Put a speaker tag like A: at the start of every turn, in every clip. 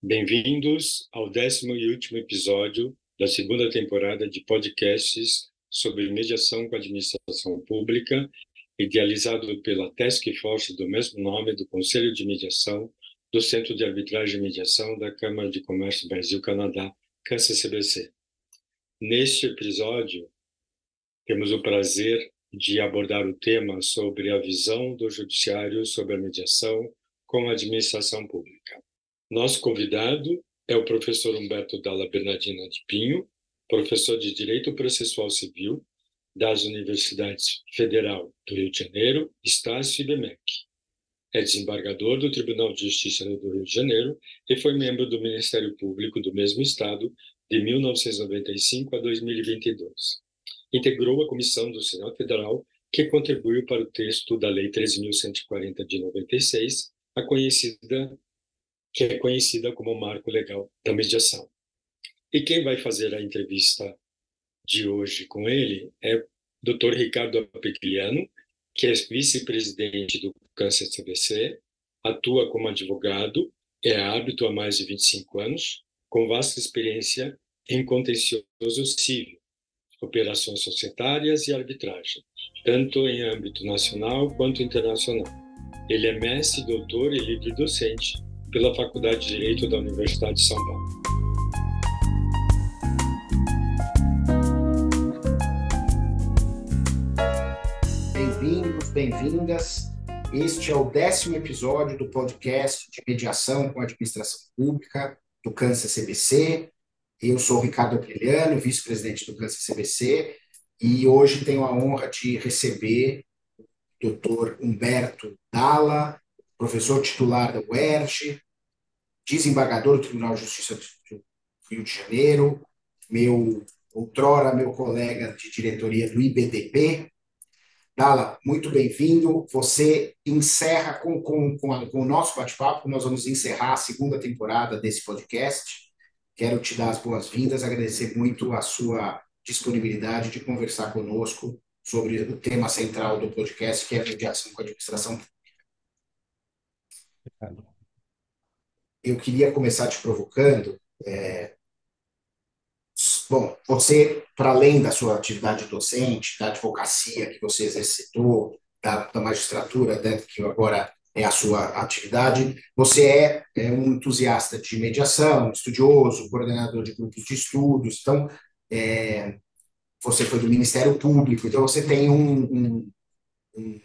A: Bem-vindos ao décimo e último episódio da segunda temporada de podcasts sobre mediação com a administração pública, idealizado pela Task Force do mesmo nome do Conselho de Mediação do Centro de Arbitragem e Mediação da Câmara de Comércio Brasil-Canadá, CANSA-CBC. Neste episódio, temos o prazer de abordar o tema sobre a visão do Judiciário sobre a mediação com a administração pública. Nosso convidado é o professor Humberto Dalla Bernardina de Pinho, professor de Direito Processual Civil das Universidades Federal do Rio de Janeiro, Estácio e BMEC. É desembargador do Tribunal de Justiça do Rio de Janeiro e foi membro do Ministério Público do mesmo estado de 1995 a 2022. Integrou a comissão do Senado Federal que contribuiu para o texto da Lei 13.140 de 96, a conhecida que é conhecida como Marco Legal da Mediação. E quem vai fazer a entrevista de hoje com ele é o Dr. Ricardo Apegliano, que é vice-presidente do Câncer CBC, atua como advogado, é árbitro há mais de 25 anos, com vasta experiência em contencioso civil, operações societárias e arbitragem, tanto em âmbito nacional quanto internacional. Ele é mestre, doutor e livre docente pela Faculdade de Direito da Universidade de São Paulo.
B: Bem-vindos, bem-vindas. Este é o décimo episódio do podcast de mediação com a administração pública do Câncer CBC. Eu sou Ricardo Aprilhano, vice-presidente do Câncer CBC, e hoje tenho a honra de receber o Dr. Humberto Dalla, professor titular da UERJ, desembargador do Tribunal de Justiça do Rio de Janeiro, meu outrora meu colega de diretoria do IBDP. Dala, muito bem-vindo. Você encerra com, com, com, a, com o nosso bate-papo, nós vamos encerrar a segunda temporada desse podcast. Quero te dar as boas-vindas, agradecer muito a sua disponibilidade de conversar conosco sobre o tema central do podcast, que é a mediação com a administração. Eu queria começar te provocando. É... Bom, você, para além da sua atividade docente, da advocacia que você exercitou, da, da magistratura, né, que agora é a sua atividade, você é, é, um entusiasta de mediação, estudioso, coordenador de grupos de estudos, então, é, você foi do Ministério Público, então você tem um, um,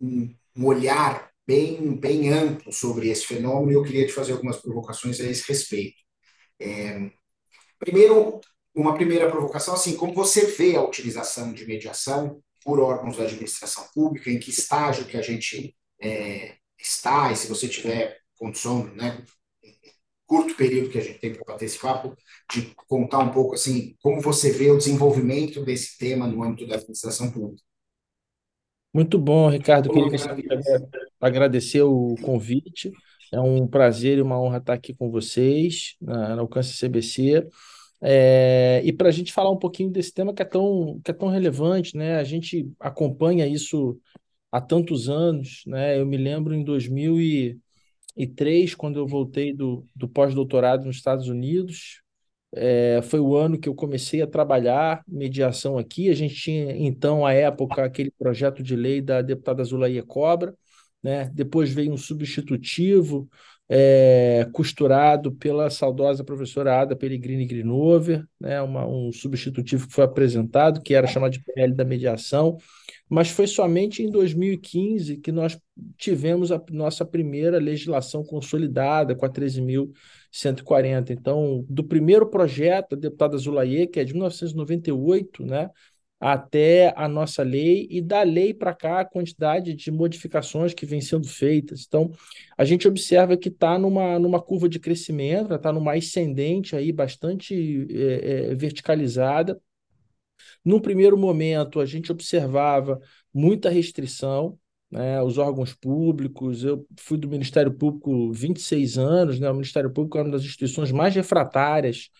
B: um, um olhar bem, bem amplo sobre esse fenômeno e eu queria te fazer algumas provocações a esse respeito. É, primeiro, uma primeira provocação, assim, como você vê a utilização de mediação por órgãos da administração pública, em que estágio que a gente é, está, e se você tiver condição, né, curto período que a gente tem para bater esse papo, de contar um pouco, assim, como você vê o desenvolvimento desse tema no âmbito da administração pública.
C: Muito bom, Ricardo. Queria agradecer o convite. É um prazer e uma honra estar aqui com vocês na, na Alcance CBC. É, e para a gente falar um pouquinho desse tema que é, tão, que é tão relevante, né? A gente acompanha isso há tantos anos, né? Eu me lembro em 2003, quando eu voltei do, do pós-doutorado nos Estados Unidos, é, foi o ano que eu comecei a trabalhar mediação aqui. A gente tinha, então, à época, aquele projeto de lei da deputada Zulaia Cobra, né? depois veio um substitutivo é, costurado pela saudosa professora Ada Pellegrini Grinover, né? Uma, um substitutivo que foi apresentado, que era chamado de PL da mediação, mas foi somente em 2015 que nós tivemos a nossa primeira legislação consolidada com a 13.000 140. Então, do primeiro projeto, a deputada Zulaye, que é de 1998, né, até a nossa lei, e da lei para cá a quantidade de modificações que vêm sendo feitas. Então, a gente observa que está numa, numa curva de crescimento, está numa ascendente aí bastante é, é, verticalizada. Num primeiro momento, a gente observava muita restrição, né, os órgãos públicos. Eu fui do Ministério Público 26 anos, né, o Ministério Público é uma das instituições mais refratárias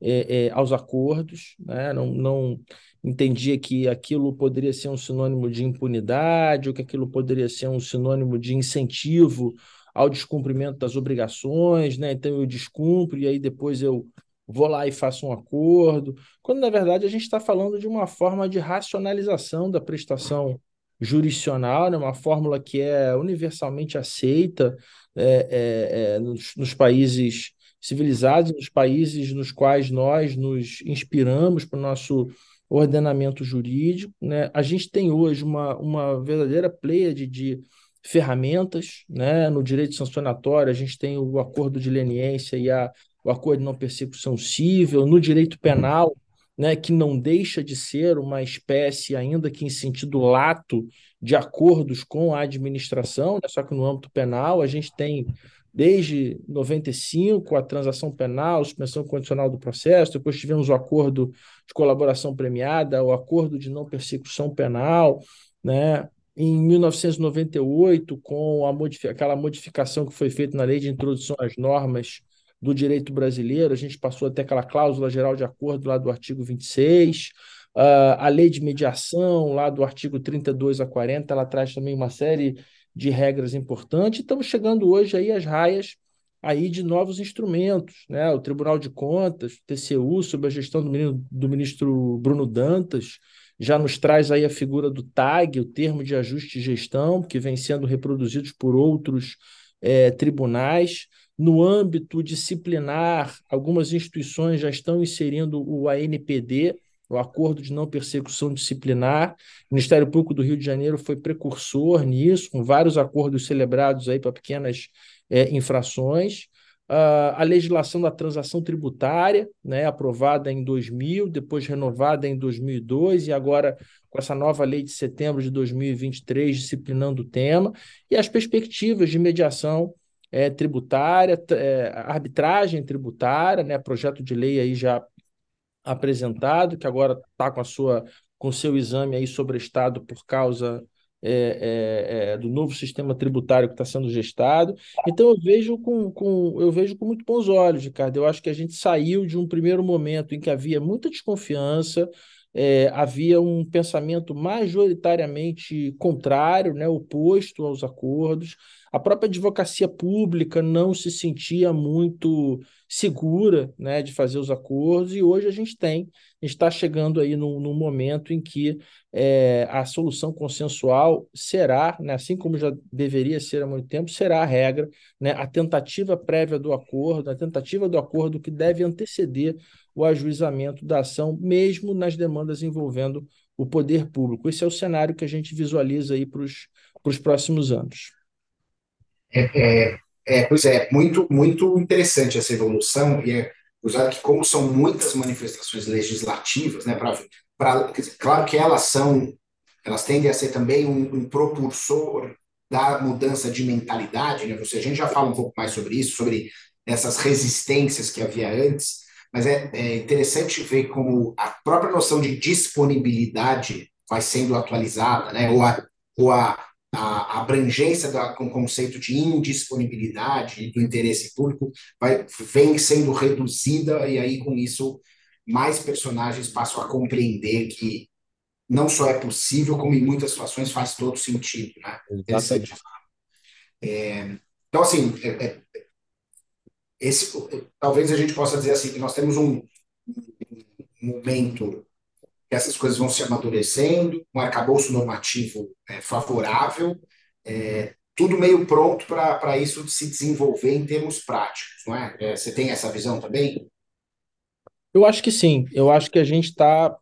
C: é, é, aos acordos, né, não, não entendia que aquilo poderia ser um sinônimo de impunidade ou que aquilo poderia ser um sinônimo de incentivo ao descumprimento das obrigações, né? Então eu descumpro e aí depois eu vou lá e faço um acordo, quando na verdade a gente está falando de uma forma de racionalização da prestação jurisdicional, né? uma fórmula que é universalmente aceita é, é, é, nos, nos países civilizados, nos países nos quais nós nos inspiramos para o nosso ordenamento jurídico. Né? A gente tem hoje uma, uma verdadeira pleiade de ferramentas, né? no direito sancionatório a gente tem o acordo de leniência e a, o acordo de não persecução civil, no direito penal, né, que não deixa de ser uma espécie, ainda que em sentido lato, de acordos com a administração, né? só que no âmbito penal a gente tem desde 95 a transação penal, suspensão condicional do processo, depois tivemos o acordo de colaboração premiada, o acordo de não persecução penal, né? Em 1998, com a aquela modificação que foi feita na lei de introdução às normas do direito brasileiro, a gente passou até aquela cláusula geral de acordo lá do artigo 26, uh, ah, a lei de mediação lá do artigo 32 a 40, ela traz também uma série de regras importantes. Estamos chegando hoje aí às raias aí de novos instrumentos, né? O Tribunal de Contas, TCU, sob a gestão do ministro, do ministro Bruno Dantas, já nos traz aí a figura do TAG, o termo de ajuste e gestão, que vem sendo reproduzidos por outros é, tribunais. No âmbito disciplinar, algumas instituições já estão inserindo o ANPD, o Acordo de Não Persecução Disciplinar. O Ministério Público do Rio de Janeiro foi precursor nisso, com vários acordos celebrados aí para pequenas é, infrações. Uh, a legislação da transação tributária, né, aprovada em 2000, depois renovada em 2002 e agora com essa nova lei de setembro de 2023 disciplinando o tema e as perspectivas de mediação é, tributária, é, arbitragem tributária, né, projeto de lei aí já apresentado, que agora está com a sua com seu exame aí sobrestado por causa é, é, é, do novo sistema tributário que está sendo gestado. Então eu vejo com, com, eu vejo com muito bons olhos, Ricardo. Eu acho que a gente saiu de um primeiro momento em que havia muita desconfiança, é, havia um pensamento majoritariamente contrário, né, oposto aos acordos. A própria advocacia pública não se sentia muito segura né, de fazer os acordos, e hoje a gente tem, está chegando aí num, num, momento em que é, a solução consensual será, né, assim como já deveria ser há muito tempo, será a regra, né, a tentativa prévia do acordo, a tentativa do acordo que deve anteceder o ajuizamento da ação, mesmo nas demandas envolvendo o poder público. Esse é o cenário que a gente visualiza aí para os próximos anos.
B: É, é, é, pois é, muito, muito interessante essa evolução, e é usado que, como são muitas manifestações legislativas, né, pra, pra, claro que elas são, elas tendem a ser também um, um propulsor da mudança de mentalidade, né? Você, a gente já fala um pouco mais sobre isso, sobre essas resistências que havia antes, mas é, é interessante ver como a própria noção de disponibilidade vai sendo atualizada, né? Ou a, ou a a abrangência da, com o conceito de indisponibilidade do interesse público vai, vem sendo reduzida e aí com isso mais personagens passam a compreender que não só é possível, como em muitas situações faz todo sentido, né? É, então, assim, é, é, esse, talvez a gente possa dizer assim que nós temos um, um momento que essas coisas vão se amadurecendo, um arcabouço normativo é, favorável, é, tudo meio pronto para isso se desenvolver em termos práticos, não é? é? Você tem essa visão também?
C: Eu acho que sim. Eu acho que a gente está,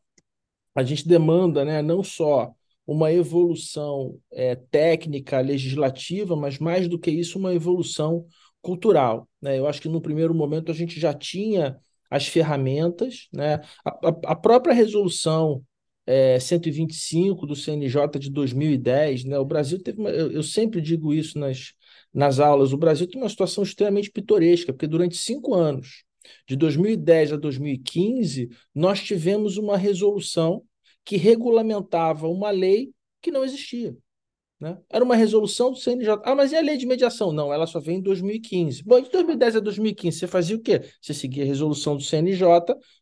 C: a gente demanda, né, não só uma evolução é, técnica, legislativa, mas mais do que isso, uma evolução cultural. Né? Eu acho que no primeiro momento a gente já tinha as ferramentas, né? a, a, a própria resolução é, 125 do CNJ de 2010, né? O Brasil teve uma, eu, eu, sempre digo isso nas, nas aulas, o Brasil tem uma situação extremamente pitoresca, porque durante cinco anos, de 2010 a 2015, nós tivemos uma resolução que regulamentava uma lei que não existia. Né? Era uma resolução do CNJ. Ah, mas e a lei de mediação? Não, ela só vem em 2015. Bom, de 2010 a 2015, você fazia o quê? Você seguia a resolução do CNJ,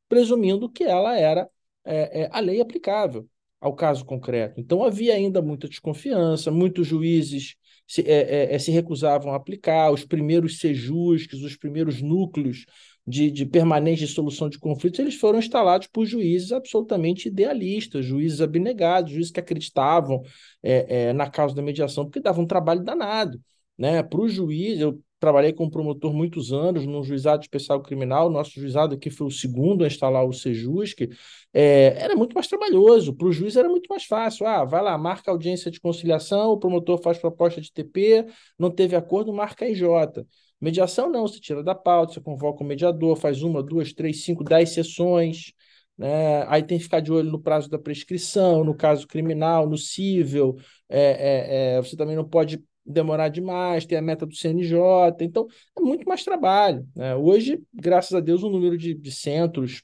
C: presumindo que ela era é, é, a lei aplicável ao caso concreto. Então havia ainda muita desconfiança, muitos juízes se, é, é, se recusavam a aplicar, os primeiros sejusques, os primeiros núcleos de, de permanente solução de conflitos, eles foram instalados por juízes absolutamente idealistas, juízes abnegados, juízes que acreditavam é, é, na causa da mediação, porque davam um trabalho danado. Né? Para o juiz, eu trabalhei como promotor muitos anos no juizado especial criminal, nosso juizado aqui foi o segundo a instalar o Sejusc, é, era muito mais trabalhoso, para o juiz era muito mais fácil, ah, vai lá, marca audiência de conciliação, o promotor faz proposta de TP, não teve acordo, marca IJ. Mediação não, você tira da pauta, você convoca o mediador, faz uma, duas, três, cinco, dez sessões, né? aí tem que ficar de olho no prazo da prescrição, no caso criminal, no cível, é, é, é, você também não pode demorar demais, tem a meta do CNJ, então é muito mais trabalho. Né? Hoje, graças a Deus, o número de, de centros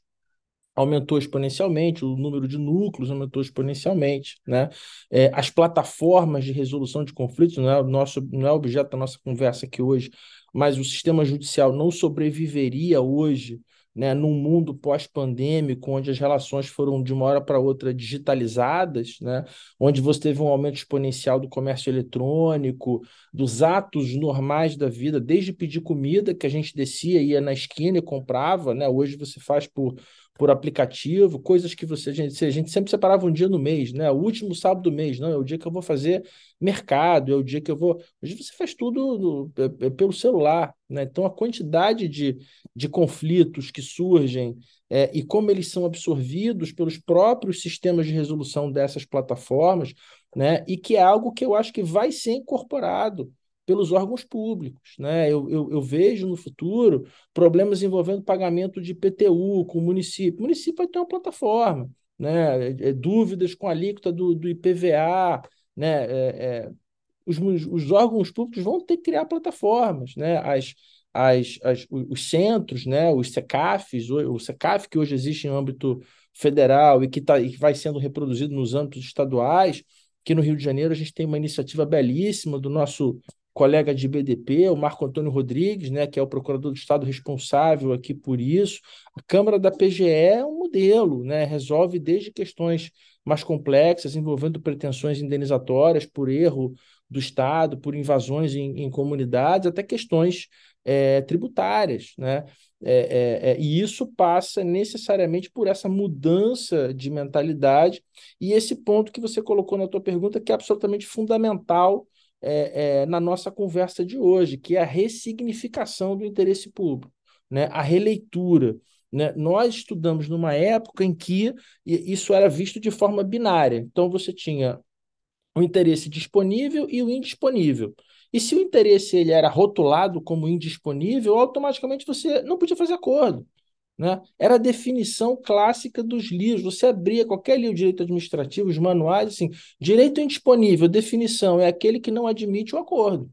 C: aumentou exponencialmente, o número de núcleos aumentou exponencialmente, né? É, as plataformas de resolução de conflitos não é o nosso, não é objeto da nossa conversa aqui hoje, mas o sistema judicial não sobreviveria hoje né, num mundo pós-pandêmico, onde as relações foram de uma hora para outra digitalizadas, né, onde você teve um aumento exponencial do comércio eletrônico, dos atos normais da vida, desde pedir comida, que a gente descia, ia na esquina e comprava, né, hoje você faz por por aplicativo, coisas que você a gente, a gente sempre separava um dia no mês, né? O último sábado do mês, não, é o dia que eu vou fazer mercado, é o dia que eu vou. Hoje você faz tudo no, é, é pelo celular, né? Então a quantidade de, de conflitos que surgem é, e como eles são absorvidos pelos próprios sistemas de resolução dessas plataformas, né? E que é algo que eu acho que vai ser incorporado pelos órgãos públicos. Né? Eu, eu, eu, vejo no futuro problemas envolvendo pagamento de PTU com o município. O município vai ter uma plataforma, né? É, é, dúvidas com a alíquota do, do IPVA, né? É, é, os, os órgãos públicos vão ter que criar plataformas, né? As, as, as, os centros, né? os SECAFs, o, o SECAF que hoje existe em âmbito federal e que, tá, e que vai sendo reproduzido nos âmbitos estaduais, que no Rio de Janeiro a gente tem uma iniciativa belíssima do nosso colega de BDP, o Marco Antônio Rodrigues, né, que é o procurador do Estado responsável aqui por isso. A Câmara da PGE é um modelo, né, resolve desde questões mais complexas, envolvendo pretensões indenizatórias por erro do Estado, por invasões em, em comunidades, até questões é, tributárias. Né? É, é, é, e isso passa necessariamente por essa mudança de mentalidade e esse ponto que você colocou na tua pergunta, que é absolutamente fundamental é, é, na nossa conversa de hoje, que é a ressignificação do interesse público, né? a releitura. Né? Nós estudamos numa época em que isso era visto de forma binária. Então, você tinha o interesse disponível e o indisponível. E se o interesse ele era rotulado como indisponível, automaticamente você não podia fazer acordo. Né? Era a definição clássica dos livros. Você abria qualquer livro de direito administrativo, os manuais, assim, direito indisponível, definição, é aquele que não admite o acordo.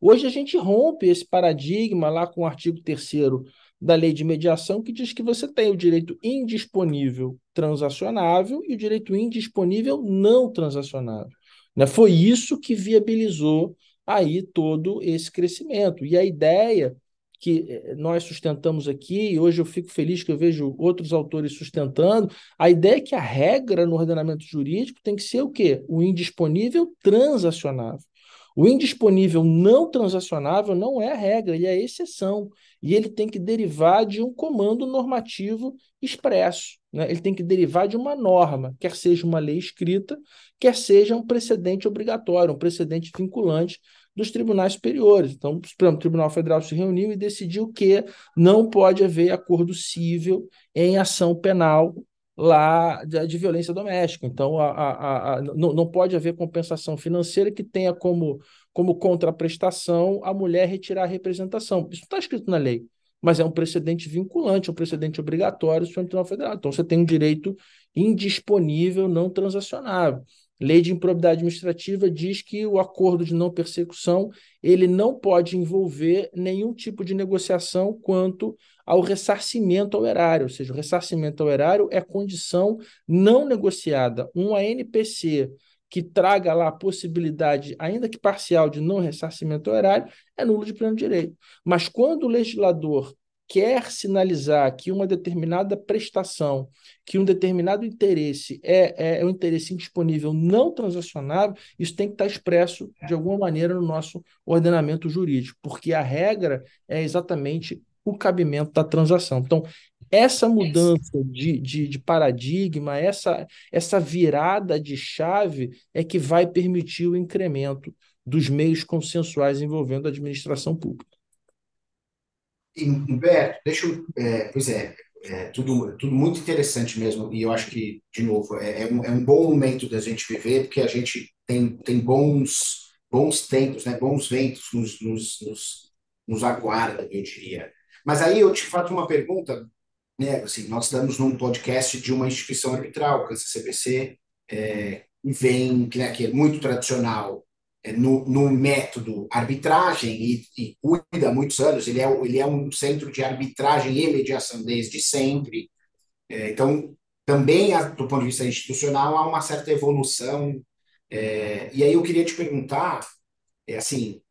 C: Hoje a gente rompe esse paradigma lá com o artigo 3 da lei de mediação, que diz que você tem o direito indisponível transacionável e o direito indisponível não transacionável. Né? Foi isso que viabilizou aí todo esse crescimento. E a ideia que eh, nós sustentamos aqui, e hoje eu fico feliz que eu vejo outros autores sustentando, a ideia é que a regra no ordenamento jurídico tem que ser o quê? O indisponível transacionável. O indisponível não transacionável não é a regra, ele é a exceção. E ele tem que derivar de um comando normativo expresso. Né? Ele tem que derivar de uma norma, quer seja uma lei escrita, quer seja um precedente obrigatório, um precedente vinculante dos tribunais superiores. Então, o Supremo Tribunal Federal se reuniu e decidiu que não pode haver acordo civil em ação penal lá de, de violência doméstica. Então, a, a, a, não, não pode haver compensação financeira que tenha como, como contraprestação a mulher retirar a representação. Isso está escrito na lei, mas é um precedente vinculante, um precedente obrigatório do Supremo Tribunal Federal. Então, você tem um direito indisponível, não transacionável. Lei de improbidade administrativa diz que o acordo de não persecução ele não pode envolver nenhum tipo de negociação quanto ao ressarcimento ao erário, ou seja, o ressarcimento ao erário é condição não negociada. Um ANPC que traga lá a possibilidade, ainda que parcial, de não ressarcimento ao erário, é nulo de pleno direito. Mas quando o legislador quer sinalizar que uma determinada prestação, que um determinado interesse é, é, é um interesse indisponível não transacionável, isso tem que estar expresso de alguma maneira no nosso ordenamento jurídico, porque a regra é exatamente o cabimento da transação. Então, essa mudança de, de, de, paradigma, essa, essa virada de chave é que vai permitir o incremento dos meios consensuais envolvendo a administração pública.
B: Humberto, deixa eu. É, pois é, é, tudo, tudo muito interessante mesmo, e eu acho que, de novo, é, é, um, é um bom momento da gente viver, porque a gente tem, tem bons, bons tempos, né, bons ventos nos, nos, nos, nos aguardam, eu diria. Mas aí eu te faço uma pergunta, né, assim, nós estamos num podcast de uma instituição arbitral, o CBC, é, vem, né, que é muito tradicional, é, no, no, método arbitragem e, e, cuida há muitos anos. Ele é, ele é um centro de arbitragem e mediação desde sempre. É, então, também, do ponto de vista institucional, há uma certa evolução. É, e aí eu queria te perguntar, é, assim,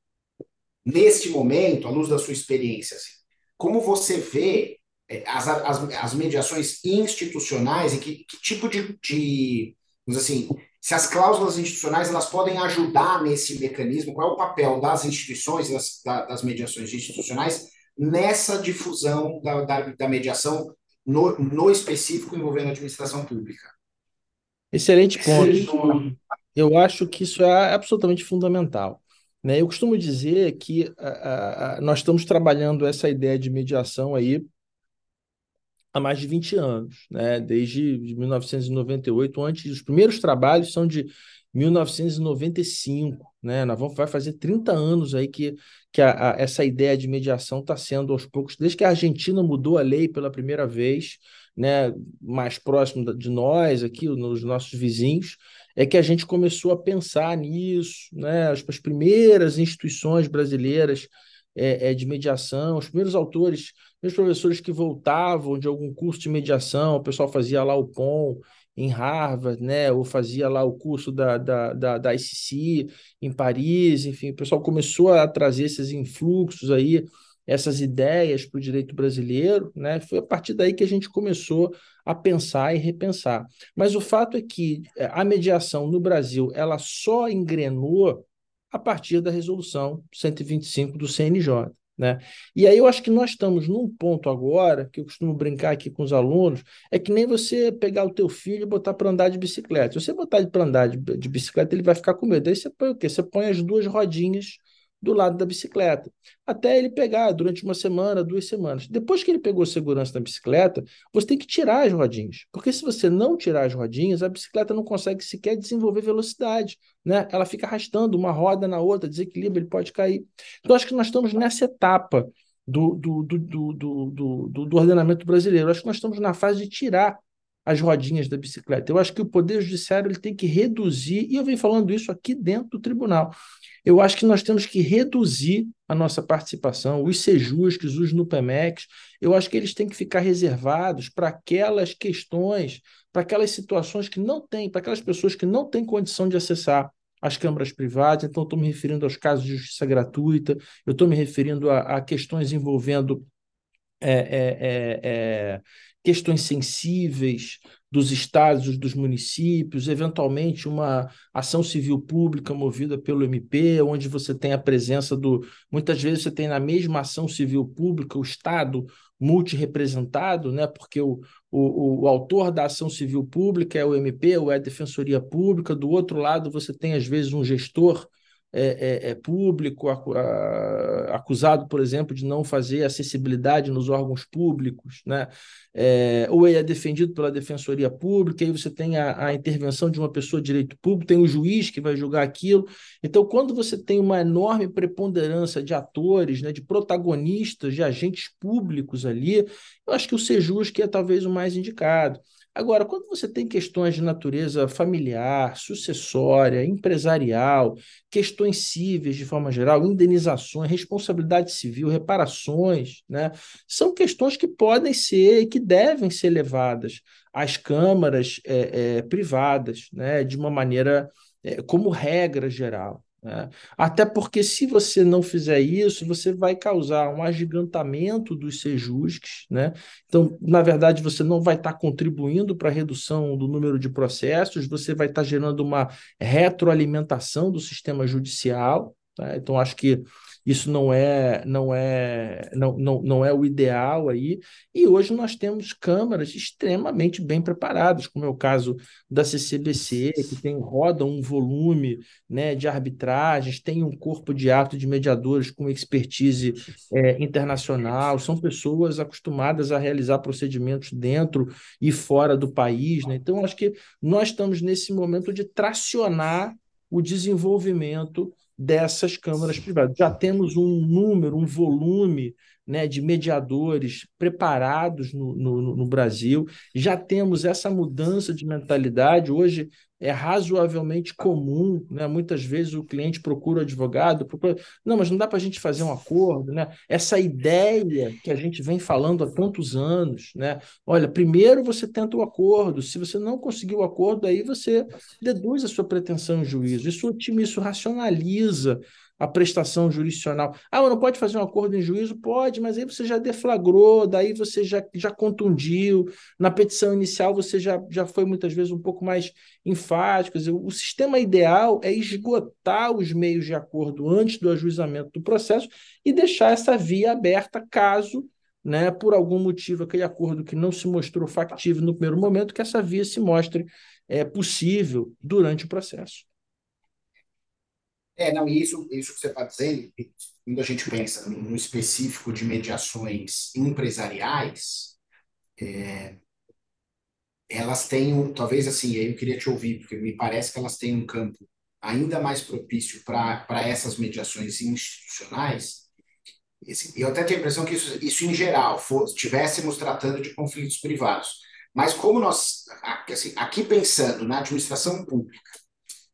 B: neste momento, à luz da sua experiência, assim, como você vê é, as, as, as mediações institucionais e que, que tipo de, de assim, se as cláusulas institucionais elas podem ajudar nesse mecanismo, qual é o papel das instituições, das, das mediações institucionais, nessa difusão da, da, da mediação no, no, específico envolvendo a administração pública?
C: Excelente ponto. Eu acho que isso é absolutamente fundamental. Né? Eu costumo dizer que a, a, nós estamos trabalhando essa ideia de mediação aí há mais de 20 anos, né? desde 1998, antes, os primeiros trabalhos são de 1995, né? Nós vamos vai fazer 30 anos aí que, que a, a, essa ideia de mediação está sendo aos poucos, desde que a Argentina mudou a lei pela primeira vez, né? Mais próximo de nós aqui, nos nossos vizinhos, é que a gente começou a pensar nisso, né? As, as primeiras instituições brasileiras é, é, de mediação, os primeiros autores, os professores que voltavam de algum curso de mediação, o pessoal fazia lá o POM em Harvard, né, ou fazia lá o curso da, da, da, da ICC em Paris, enfim, o pessoal começou a trazer esses influxos aí, essas ideias para o direito brasileiro, né? Foi a partir daí que a gente começou a pensar e repensar. Mas o fato é que é, a mediação no Brasil ela só engrenou a partir da resolução 125 do CNJ. Né? E aí eu acho que nós estamos num ponto agora, que eu costumo brincar aqui com os alunos, é que nem você pegar o teu filho e botar para andar de bicicleta. Se você botar para andar de, de, bicicleta, ele vai ficar com medo. Aí você põe o quê? Você põe as duas rodinhas do lado da bicicleta, até ele pegar durante uma semana, duas semanas. Depois que ele pegou segurança da bicicleta, você tem que tirar as rodinhas, porque se você não tirar as rodinhas, a bicicleta não consegue sequer desenvolver velocidade, né? Ela fica arrastando uma roda na outra, desequilíbrio, ele pode cair. Então, acho que nós estamos nessa etapa do, do, do, do, do, do, do ordenamento brasileiro. Acho que nós estamos na fase de tirar as rodinhas da bicicleta. Eu acho que o Poder Judiciário ele tem que reduzir, e eu venho falando isso aqui dentro do tribunal. Eu acho que nós temos que reduzir a nossa participação, os sejusques, os NUPEMEX, eu acho que eles têm que ficar reservados para aquelas questões, para aquelas situações que não têm, para aquelas pessoas que não têm condição de acessar as câmaras privadas, então estou me referindo aos casos de justiça gratuita, eu estou me referindo a, a questões envolvendo é, é, é, é questões sensíveis dos estados, dos municípios, eventualmente uma ação civil pública movida pelo MP, onde você tem a presença do. Muitas vezes você tem na mesma ação civil pública o Estado multirepresentado, né? porque o, o, o autor da ação civil pública é o MP ou é a Defensoria Pública, do outro lado você tem, às vezes, um gestor é, é, é público, acusado, por exemplo, de não fazer acessibilidade nos órgãos públicos, né? É, ou ele é defendido pela Defensoria Pública, aí você tem a, a, intervenção de uma pessoa de direito público, tem o juiz que vai julgar aquilo. Então, quando você tem uma enorme preponderância de atores, né, de protagonistas, de agentes públicos ali, eu acho que o Sejus que é talvez o mais indicado. Agora, quando você tem questões de natureza familiar, sucessória, empresarial, questões cíveis de forma geral, indenizações, responsabilidade civil, reparações, né, são questões que podem ser e que devem ser levadas às câmaras é, é, privadas, né, de uma maneira é, como regra geral. Né? Até porque, se você não fizer isso, você vai causar um agigantamento dos sejusques. Né? Então, na verdade, você não vai estar contribuindo para a redução do número de processos, você vai estar gerando uma retroalimentação do sistema judicial. Tá? Então, acho que isso não é não é não, não, não é o ideal aí. E hoje nós temos câmaras extremamente bem preparadas, como é o caso da CCBC, que tem roda um volume né, de arbitragens, tem um corpo de ato de mediadores com expertise é, internacional, são pessoas acostumadas a realizar procedimentos dentro e fora do país. Né? Então, acho que nós estamos nesse momento de tracionar o desenvolvimento dessas câmaras privadas. Já temos um número, um volume né, de mediadores preparados no, no, no, Brasil, já temos essa mudança de mentalidade. Hoje é razoavelmente comum, né? muitas vezes o cliente procura o advogado, procura... não, mas não dá para a gente fazer um acordo. Né? Essa ideia que a gente vem falando há tantos anos, né? olha, primeiro você tenta o acordo, se você não conseguir o acordo, aí você deduz a sua pretensão em juízo. Isso otimiza, isso racionaliza a prestação jurisdicional. Ah, não pode fazer um acordo em juízo? Pode, mas aí você já deflagrou, daí você já, já contundiu. Na petição inicial você já, já foi muitas vezes um pouco mais enfático. O sistema ideal é esgotar os meios de acordo antes do ajuizamento do processo e deixar essa via aberta caso né, por algum motivo, aquele acordo que não se mostrou factível no primeiro momento, que essa via se mostre é, possível durante o processo.
B: É, não, e isso, isso que você está dizendo, quando a gente pensa no específico de mediações empresariais, é, elas têm, um, talvez assim, eu queria te ouvir, porque me parece que elas têm um campo ainda mais propício para essas mediações institucionais. Eu até tenho a impressão que isso, isso em geral, estivéssemos tratando de conflitos privados. Mas como nós, assim, aqui pensando na administração pública,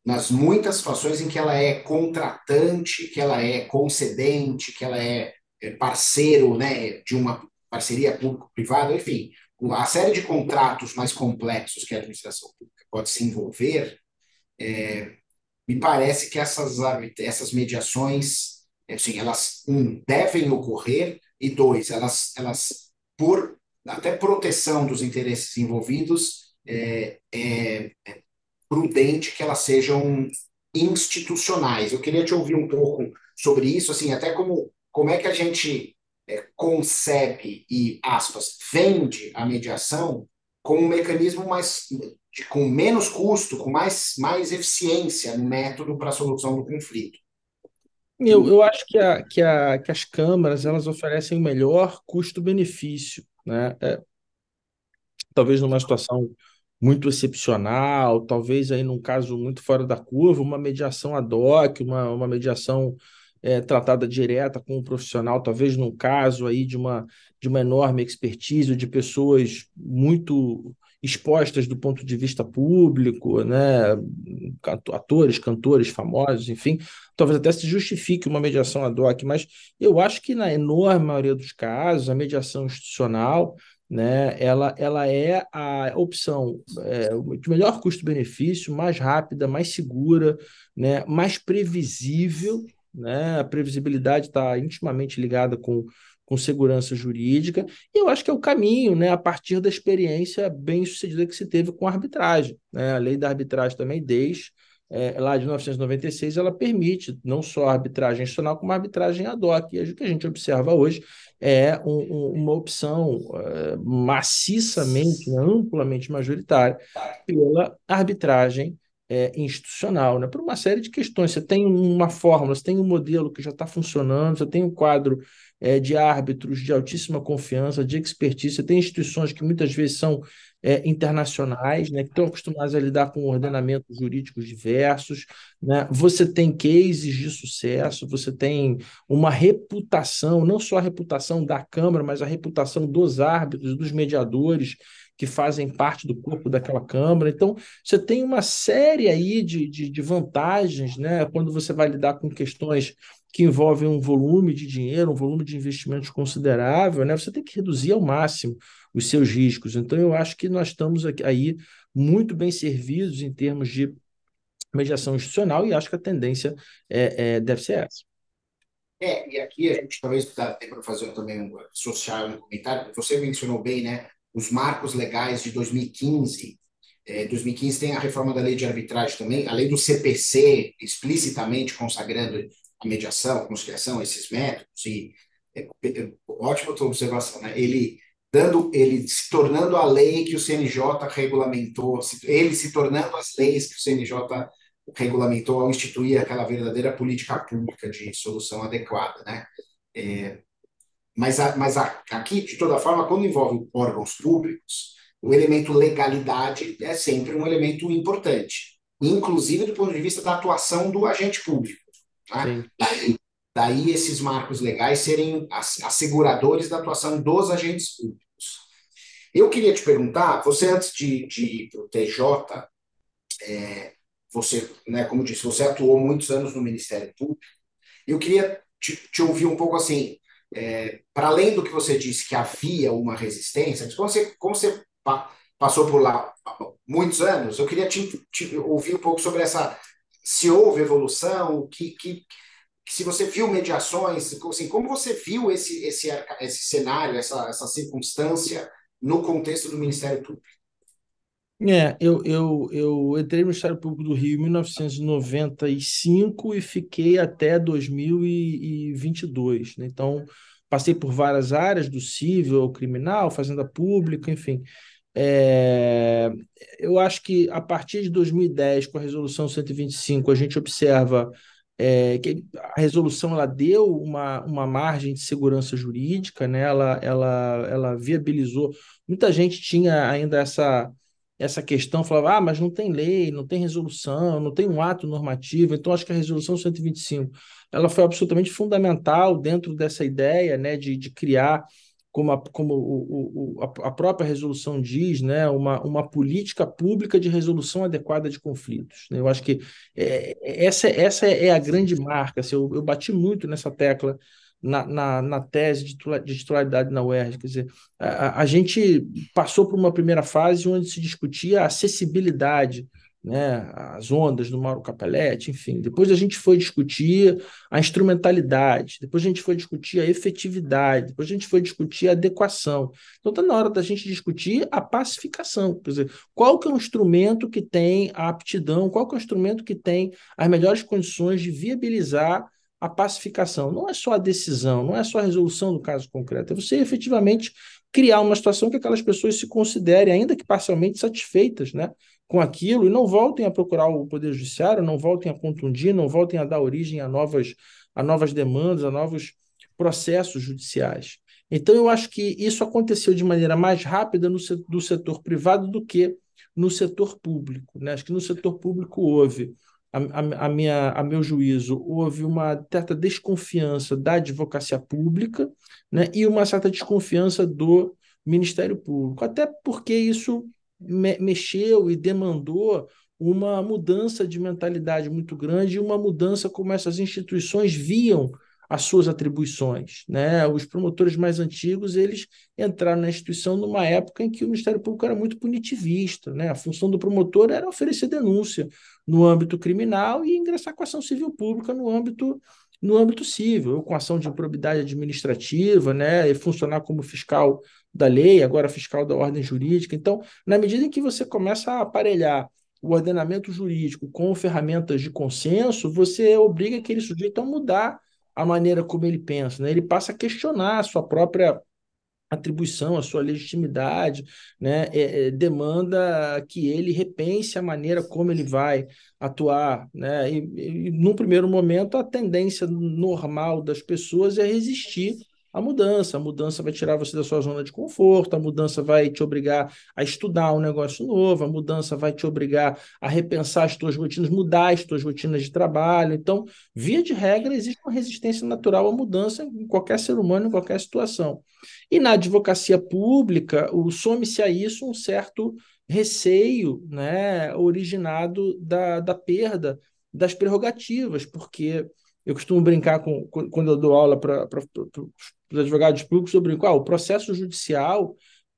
B: nas muitas situações em que ela é contratante, que ela é concedente, que ela é, é parceiro né, de uma parceria público-privada, enfim, a série de contratos mais complexos que a administração pública pode se envolver, é, me parece que essas, essas mediações, assim, elas, um, devem ocorrer, e dois, elas, elas por até proteção dos interesses envolvidos, é, é, é prudente que elas sejam institucionais. Eu queria te ouvir um pouco sobre isso, assim, até como, como é que a gente é, concebe e, aspas, vende a mediação como um mecanismo mais de, com menos custo, com mais, mais eficiência no método para a solução do conflito.
C: Eu, eu acho que, a, que, a, que as câmaras elas oferecem o melhor custo-benefício. Né? É, talvez numa situação muito excepcional, talvez aí num caso muito fora da curva, uma mediação ad hoc, uma, uma mediação é, tratada direta com um profissional, talvez num caso aí de uma, de uma enorme expertise, de pessoas muito expostas do ponto de vista público, né, atores, cantores famosos, enfim, talvez até se justifique uma mediação ad hoc, mas eu acho que na enorme maioria dos casos, a mediação institucional né, ela, ela é a opção é, de melhor custo-benefício, mais rápida, mais segura, né, mais previsível. Né, a previsibilidade está intimamente ligada com, com segurança jurídica, e eu acho que é o caminho, né, a partir da experiência bem sucedida que se teve com a arbitragem. Né? A lei da arbitragem também, desde é, lá de 1996, ela permite não só a arbitragem institucional, como a arbitragem ad hoc. E o que a gente observa hoje é um, um, uma opção é, maciçamente, né, amplamente majoritária pela arbitragem é, institucional, né? por uma série de questões. Você tem uma fórmula, você tem um modelo que já está funcionando, você tem um quadro é, de árbitros de altíssima confiança, de expertise, você tem instituições que muitas vezes são é, internacionais, né, que estão acostumados a lidar com ordenamentos jurídicos diversos, né? Você tem cases de sucesso, você tem uma reputação, não só a reputação da Câmara, mas a reputação dos árbitros, dos mediadores que fazem parte do corpo daquela Câmara. Então, você tem uma série aí de, de, de vantagens, né, quando você vai lidar com questões que envolvem um volume de dinheiro, um volume de investimentos considerável, né? Você tem que reduzir ao máximo os seus riscos. Então, eu acho que nós estamos aí muito bem servidos em termos de mediação institucional e acho que a tendência é, é deve ser essa.
B: É, e aqui a gente talvez dá tempo para fazer também um social um comentário. Você mencionou bem, né, os marcos legais de 2015. É, 2015 tem a reforma da lei de arbitragem também, a lei do CPC explicitamente consagrando a mediação, a conciliação, esses métodos e é, é, ótima tua observação, né? Ele dando, ele se tornando a lei que o CNJ regulamentou, ele se tornando as leis que o CNJ regulamentou ao instituir aquela verdadeira política pública de solução adequada, né? É, mas a, mas a, aqui, de toda forma, quando envolve órgãos públicos, o elemento legalidade é sempre um elemento importante, inclusive do ponto de vista da atuação do agente público. Tá? Daí, esses marcos legais serem asseguradores da atuação dos agentes públicos. Eu queria te perguntar, você antes de, de ir para o TJ, é, você, né, como disse, você atuou muitos anos no Ministério Público. Eu queria te, te ouvir um pouco assim, é, para além do que você disse que havia uma resistência, como você, como você pa, passou por lá muitos anos, eu queria te, te, ouvir um pouco sobre essa, se houve evolução, que, que, que se você viu mediações, assim, como você viu esse, esse, esse cenário, essa, essa circunstância no contexto do Ministério Público?
C: É, eu, eu, eu entrei no Ministério Público do Rio em 1995 e fiquei até 2022. Né? Então, passei por várias áreas, do civil ao criminal, fazenda pública, enfim. É, eu acho que a partir de 2010, com a resolução 125, a gente observa é, que a resolução ela deu uma, uma margem de segurança jurídica, né? ela, ela, ela viabilizou. Muita gente tinha ainda essa essa questão, falava, ah, mas não tem lei, não tem resolução, não tem um ato normativo, então acho que a resolução 125, ela foi absolutamente fundamental dentro dessa ideia, né, de, de criar, como, a, como o, o, a própria resolução diz, né, uma, uma política pública de resolução adequada de conflitos. Né? Eu acho que é, essa, essa é a grande marca, assim, eu, eu bati muito nessa tecla na, na, na tese de, titularidade na UERJ. Quer dizer, a, a gente passou por uma primeira fase onde se discutia a acessibilidade né, as ondas do Mauro Capelletti, enfim. Depois a gente foi discutir a instrumentalidade, depois a gente foi discutir a efetividade, depois a gente foi discutir a adequação. Então está na hora da gente discutir a pacificação, quer dizer, qual que é o instrumento que tem a aptidão, qual que é o instrumento que tem as melhores condições de viabilizar a pacificação. Não é só a decisão, não é só a resolução do caso concreto, é você efetivamente criar uma situação que aquelas pessoas se considerem, ainda que parcialmente, satisfeitas né, com aquilo e não voltem a procurar o Poder Judiciário, não voltem a contundir, não voltem a dar origem a novas, a novas demandas, a novos processos judiciais. Então, eu acho que isso aconteceu de maneira mais rápida no setor, do setor privado do que no setor público. Né? Acho que no setor público houve a, a, a, minha, a meu juízo, houve uma certa desconfiança da advocacia pública né, e uma certa desconfiança do Ministério Público, até porque isso me, mexeu e demandou uma mudança de mentalidade muito grande e uma mudança como essas instituições viam as suas atribuições. Né? Os promotores mais antigos eles entraram na instituição numa época em que o Ministério Público era muito punitivista. Né? A função do promotor era oferecer denúncia no âmbito criminal e ingressar com ação civil pública no âmbito no âmbito civil, ou com ação de improbidade administrativa, né, e funcionar como fiscal da lei, agora fiscal da ordem jurídica. Então, na medida em que você começa a aparelhar o ordenamento jurídico com ferramentas de consenso, você obriga aquele sujeito a mudar a maneira como ele pensa, né? Ele passa a questionar a sua própria atribuição, a sua legitimidade, né? É, é, demanda que ele repense a maneira como ele vai atuar, né? E, e num primeiro momento a tendência normal das pessoas é resistir a mudança. A mudança vai tirar você da sua zona de conforto, a mudança vai te obrigar a estudar um negócio novo, a mudança vai te obrigar a repensar as tuas rotinas, mudar as tuas rotinas de trabalho. Então, via de regra, existe uma resistência natural à mudança em qualquer ser humano, em qualquer situação. E na advocacia pública, some-se a isso um certo receio né, originado da, da perda das prerrogativas, porque eu costumo brincar com, quando eu dou aula para os advogados públicos, eu brinco, ah, o processo judicial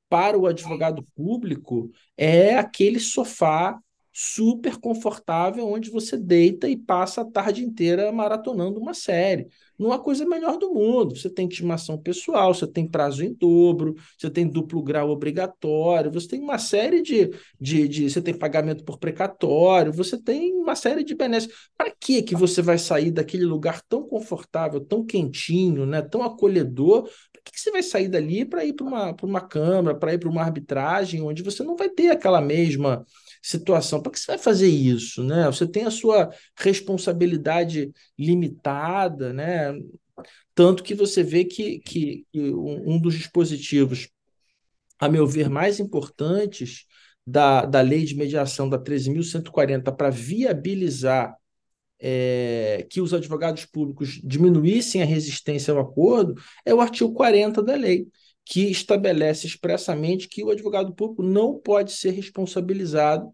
C: para o advogado público é aquele sofá super confortável, onde você deita e passa a tarde inteira maratonando uma série. Não há coisa melhor do mundo. Você tem estimação pessoal, você tem prazo em dobro, você tem duplo grau obrigatório, você tem uma série de. de, de você tem pagamento por precatório, você tem uma série de benesses. Para que que você vai sair daquele lugar tão confortável, tão quentinho, né, tão acolhedor? Para que, que você vai sair dali para ir para uma, uma câmara, para ir para uma arbitragem, onde você não vai ter aquela mesma situação. Para que você vai fazer isso? Né? Você tem a sua responsabilidade limitada, né? tanto que você vê que, que, um dos dispositivos, a meu ver, mais importantes da, da lei de mediação da 13.140 para viabilizar é, que os advogados públicos diminuíssem a resistência ao acordo é o artigo 40 da lei, que estabelece expressamente que o advogado público não pode ser responsabilizado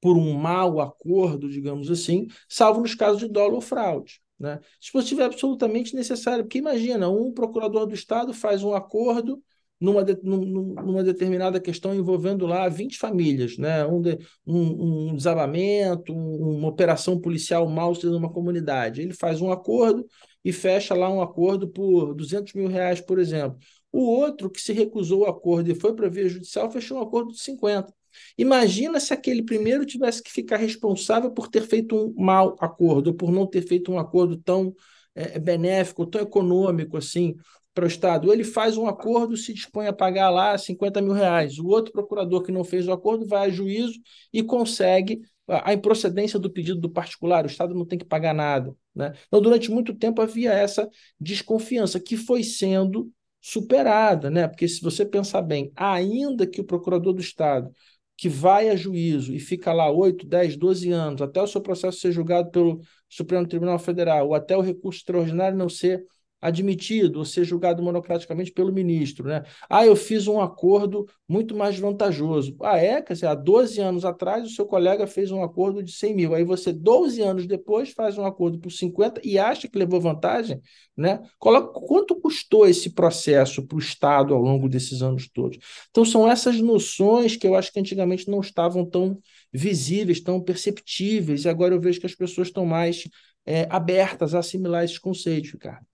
C: por um mau acordo, digamos assim, salvo nos casos de dolo ou fraude. Né? Dispositivo é absolutamente necessário, porque imagina, um procurador do Estado faz um acordo numa, de, numa determinada questão envolvendo lá 20 famílias, né? um, de, um, um desabamento, um, uma operação policial mal numa comunidade. Ele faz um acordo e fecha lá um acordo por 200 mil reais, por exemplo. O outro que se recusou ao acordo e foi para a via judicial fechou um acordo de 50. Imagina se aquele primeiro tivesse que ficar responsável por ter feito um mau acordo, por não ter feito um acordo tão é, benéfico, tão econômico assim para o Estado. Ele faz um acordo, se dispõe a pagar lá 50 mil reais. O outro procurador que não fez o acordo vai a juízo e consegue a improcedência do pedido do particular, o Estado não tem que pagar nada. Né? Então, durante muito tempo havia essa desconfiança que foi sendo superada, né? Porque se você pensar bem, ainda que o procurador do Estado que vai a juízo e fica lá 8, 10, 12 anos, até o seu processo ser julgado pelo Supremo Tribunal Federal, ou até o recurso extraordinário não ser admitido ou ser julgado monocraticamente pelo ministro. Né? Ah, eu fiz um acordo muito mais vantajoso. Ah, é? Quer dizer, há 12 anos atrás o seu colega fez um acordo de 100 mil. Aí você, 12 anos depois, faz um acordo por 50 e acha que levou vantagem. Né? Coloca quanto custou esse processo para o Estado ao longo desses anos todos. Então, são essas noções que eu acho que antigamente não estavam tão visíveis, tão perceptíveis, e agora eu vejo que as pessoas estão mais é, abertas a assimilar esses conceitos, Ricardo.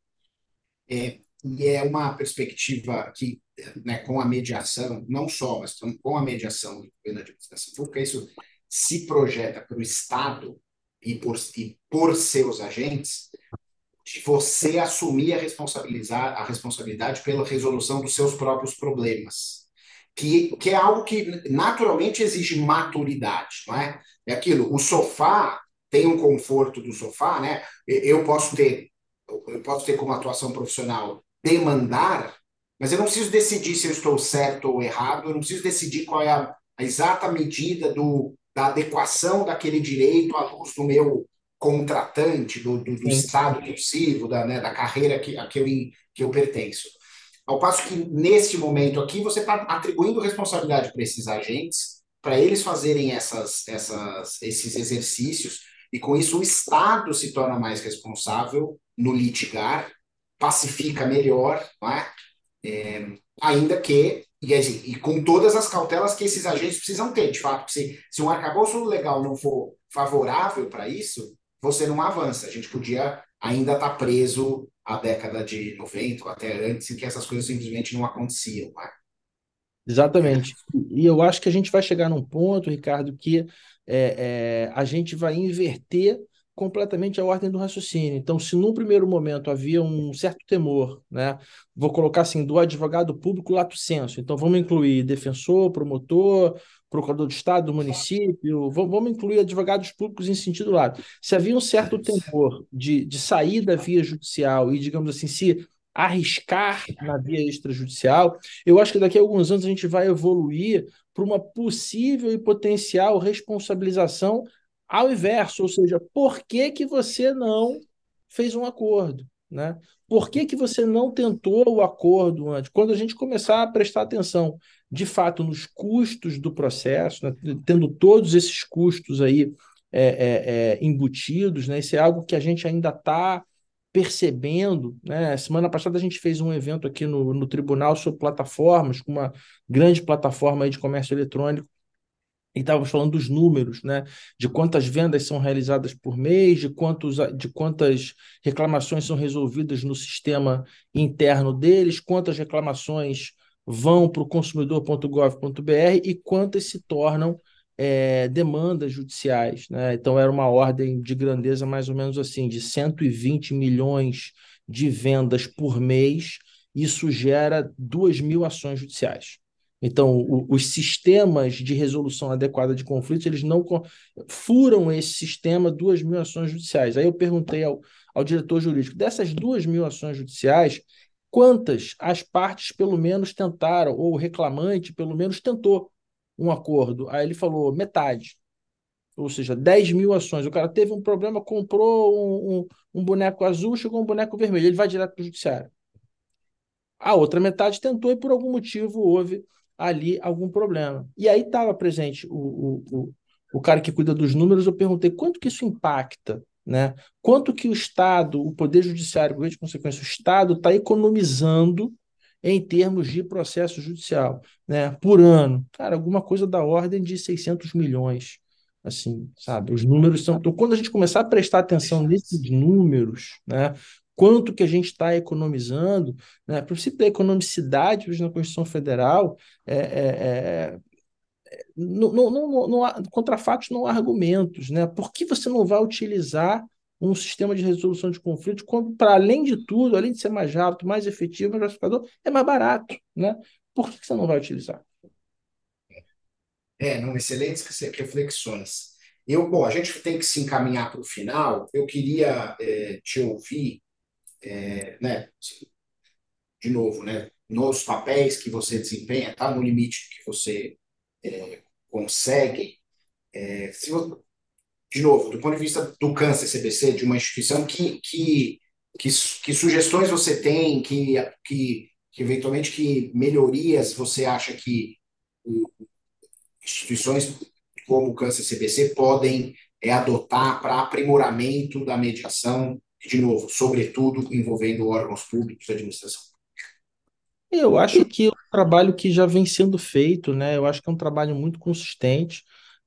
B: É, e é uma perspectiva que, né, com a mediação, não só, mas com a mediação e na administração pública, isso se projeta para o Estado e por, e por seus agentes, de você assumir a, responsabilizar, a responsabilidade pela resolução dos seus próprios problemas. Que, que é algo que naturalmente exige maturidade, não é? É aquilo, o sofá tem um conforto do sofá, né? Eu posso ter eu posso ter como atuação profissional demandar, mas eu não preciso decidir se eu estou certo ou errado, eu não preciso decidir qual é a, a exata medida do, da adequação daquele direito à luz do meu contratante, do, do, do estado que eu sirvo, da, né, da carreira que, a que, eu, que eu pertenço. Ao passo que, neste momento aqui, você está atribuindo responsabilidade para esses agentes, para eles fazerem essas, essas, esses exercícios, e com isso o Estado se torna mais responsável no litigar, pacifica melhor, é? é ainda que, e, e, com todas as cautelas que esses agentes precisam ter, de fato, se, se um arcabouço legal não for favorável para isso, você não avança. A gente podia ainda estar tá preso à década de 90 ou até antes, em que essas coisas simplesmente não aconteciam. Não é?
C: Exatamente. E eu acho que a gente vai chegar num ponto, Ricardo, que é, é, a gente vai inverter completamente a ordem do raciocínio. Então, se num primeiro momento havia um certo temor, né, vou colocar assim, do advogado público lato senso, então vamos incluir defensor, promotor, procurador do Estado, do município, vamos incluir advogados públicos em sentido lato. Se havia um certo temor de, de sair da via judicial e, digamos assim, se arriscar na via extrajudicial, eu acho que daqui a alguns anos a gente vai evoluir para uma possível e potencial responsabilização ao inverso, ou seja, por que, que você não fez um acordo? Né? Por que, que você não tentou o acordo antes? Quando a gente começar a prestar atenção, de fato, nos custos do processo, né? tendo todos esses custos aí é, é, é, embutidos, né? isso é algo que a gente ainda está percebendo. Né? Semana passada a gente fez um evento aqui no, no tribunal sobre plataformas, com uma grande plataforma de comércio eletrônico, e estávamos falando dos números, né? De quantas vendas são realizadas por mês, de, quantos, de quantas reclamações são resolvidas no sistema interno deles, quantas reclamações vão para o consumidor.gov.br e quantas se tornam é, demandas judiciais. Né? Então, era uma ordem de grandeza mais ou menos assim, de 120 milhões de vendas por mês, isso gera 2 mil ações judiciais. Então, o, os sistemas de resolução adequada de conflitos, eles não furam esse sistema duas mil ações judiciais. Aí eu perguntei ao, ao diretor jurídico, dessas duas mil ações judiciais, quantas as partes pelo menos tentaram, ou o reclamante pelo menos tentou um acordo? Aí ele falou, metade. Ou seja, 10 mil ações. O cara teve um problema, comprou um, um, um boneco azul, chegou um boneco vermelho. Ele vai direto para o judiciário. A outra metade tentou e por algum motivo houve ali algum problema. E aí estava presente o, o, o, o cara que cuida dos números, eu perguntei quanto que isso impacta, né? Quanto que o Estado, o Poder Judiciário, por de consequência, o Estado está economizando em termos de processo judicial, né? Por ano. Cara, alguma coisa da ordem de 600 milhões, assim, sabe? Os números são... Então, quando a gente começar a prestar atenção nesses números, né? quanto que a gente está economizando, né? o princípio da economicidade na Constituição Federal é, é, é não, não, não, não há, contra fatos não há argumentos. Né? Por que você não vai utilizar um sistema de resolução de conflitos quando, para além de tudo, além de ser mais rápido, mais efetivo, mais classificador, é mais barato? Né? Por que você não vai utilizar?
B: É, não, excelentes reflexões. Eu, bom, a gente tem que se encaminhar para o final. Eu queria é, te ouvir é, né, de novo, né, nos papéis que você desempenha, está no limite que você é, consegue. É, se você, de novo, do ponto de vista do câncer CBC, de uma instituição, que, que, que, que sugestões você tem, que, que, que eventualmente que melhorias você acha que instituições como o câncer CBC podem é, adotar para aprimoramento da mediação de novo, sobretudo envolvendo órgãos públicos administração?
C: Eu acho que é um trabalho que já vem sendo feito, né? Eu acho que é um trabalho muito consistente,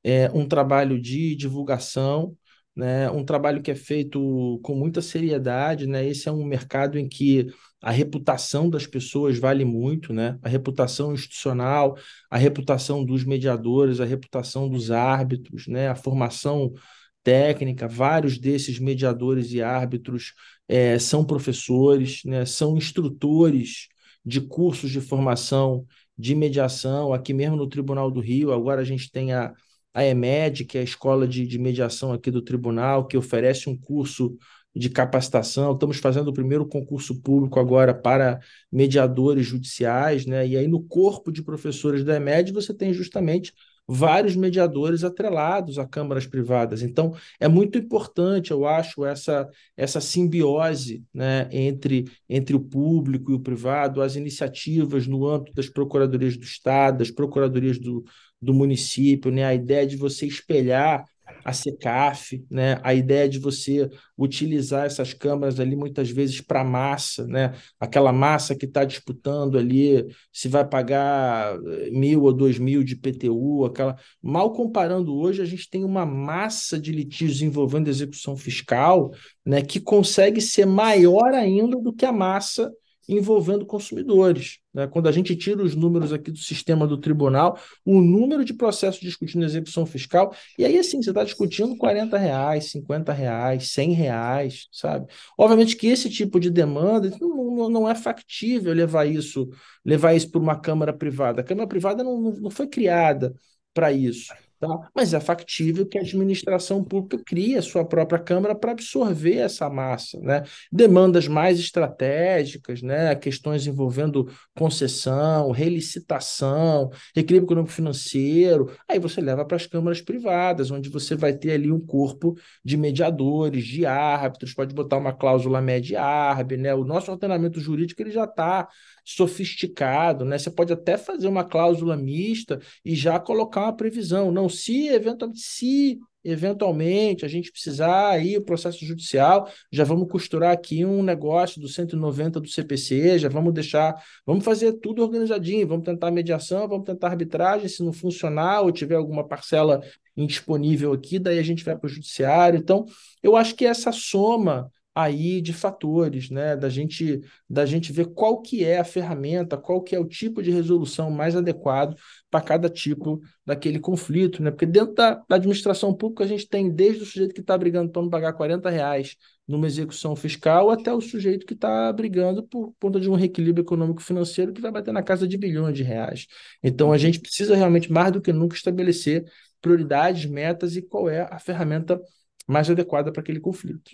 C: é um trabalho de divulgação, né? Um trabalho que é feito com muita seriedade, né? Esse é um mercado em que a reputação das pessoas vale muito, né? A reputação institucional, a reputação dos mediadores, a reputação dos árbitros, né? A formação técnica, vários desses mediadores e árbitros é, são professores, né, são instrutores de cursos de formação de mediação, aqui mesmo no Tribunal do Rio. Agora a gente tem a, a EMED, que é a escola de, de mediação aqui do tribunal, que oferece um curso de capacitação. Estamos fazendo o primeiro concurso público agora para mediadores judiciais, né? E aí no corpo de professores da EMED você tem justamente vários mediadores atrelados a câmaras privadas. Então, é muito importante, eu acho, essa, essa simbiose né, entre, entre o público e o privado, as iniciativas no âmbito das procuradorias do Estado, das procuradorias do, do município, né, a ideia de você espelhar a SECAF, né? a ideia de você utilizar essas câmaras ali muitas vezes para massa, né? aquela massa que está disputando ali se vai pagar eh, mil ou dois mil de PTU, aquela... mal comparando hoje, a gente tem uma massa de litígios envolvendo execução fiscal né? que consegue ser maior ainda do que a massa envolvendo consumidores. Né? Quando a gente tira os números aqui do sistema do tribunal, o número de processos discutindo execução fiscal, e aí assim, você está discutindo 40 reais, 50 reais, 100 reais, sabe? Obviamente que esse tipo de demanda não, não é factível levar isso levar isso para uma Câmara privada. A Câmara privada não, não foi criada para isso. Tá? Mas é factível que a administração pública crie a sua própria Câmara para absorver essa massa. Né? Demandas mais estratégicas, né? questões envolvendo concessão, relicitação, equilíbrio econômico financeiro, aí você leva para as câmaras privadas, onde você vai ter ali um corpo de mediadores, de árbitros, pode botar uma cláusula média árbitro, né? O nosso ordenamento jurídico ele já está sofisticado, né? Você pode até fazer uma cláusula mista e já colocar uma previsão. Não, Então, se eventualmente, se eventualmente a gente precisar aí o processo judicial, já vamos costurar aqui um negócio do 190 do CPC, já vamos deixar, vamos fazer tudo organizadinho, vamos tentar mediação, vamos tentar arbitragem, se não funcionar ou tiver alguma parcela indisponível aqui, daí a gente vai para o judiciário. Então, eu acho que essa soma aí de fatores, né, da gente da gente ver qual que é a ferramenta, qual que é o tipo de resolução mais adequado para cada tipo daquele conflito, né? Porque dentro da, da, administração pública a gente tem desde o sujeito que está brigando para não pagar 40 reais numa execução fiscal até o sujeito que está brigando por conta de um reequilíbrio econômico-financeiro que vai bater na casa de bilhões de reais. Então a gente precisa realmente mais do que nunca estabelecer prioridades, metas e qual é a ferramenta mais adequada para aquele conflito.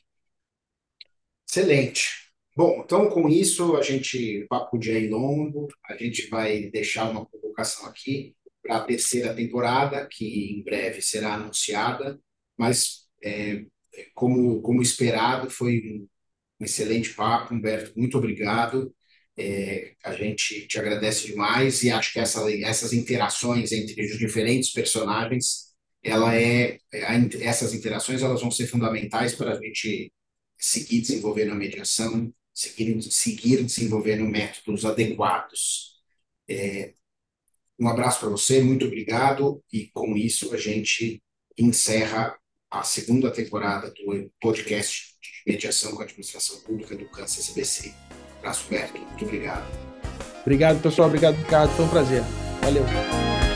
B: Excelente. Bom, então com isso a gente, papo de aí longo, a gente vai deixar uma convocação aqui para a terceira temporada, que em breve será anunciada, mas é, como, como esperado, foi um, excelente papo, Humberto, muito obrigado. É, a gente te agradece demais e acho que essa, essas interações entre os diferentes personagens, ela é, essas interações elas vão ser fundamentais para a gente seguir desenvolvendo a mediação, seguir, seguir desenvolvendo métodos adequados. É, um abraço para você, muito obrigado, e com isso a gente encerra a segunda temporada do podcast de mediação com a administração pública do Câncer CBC. Abraço, Beto, muito obrigado.
C: Obrigado, pessoal, obrigado, Ricardo, foi um prazer. Valeu.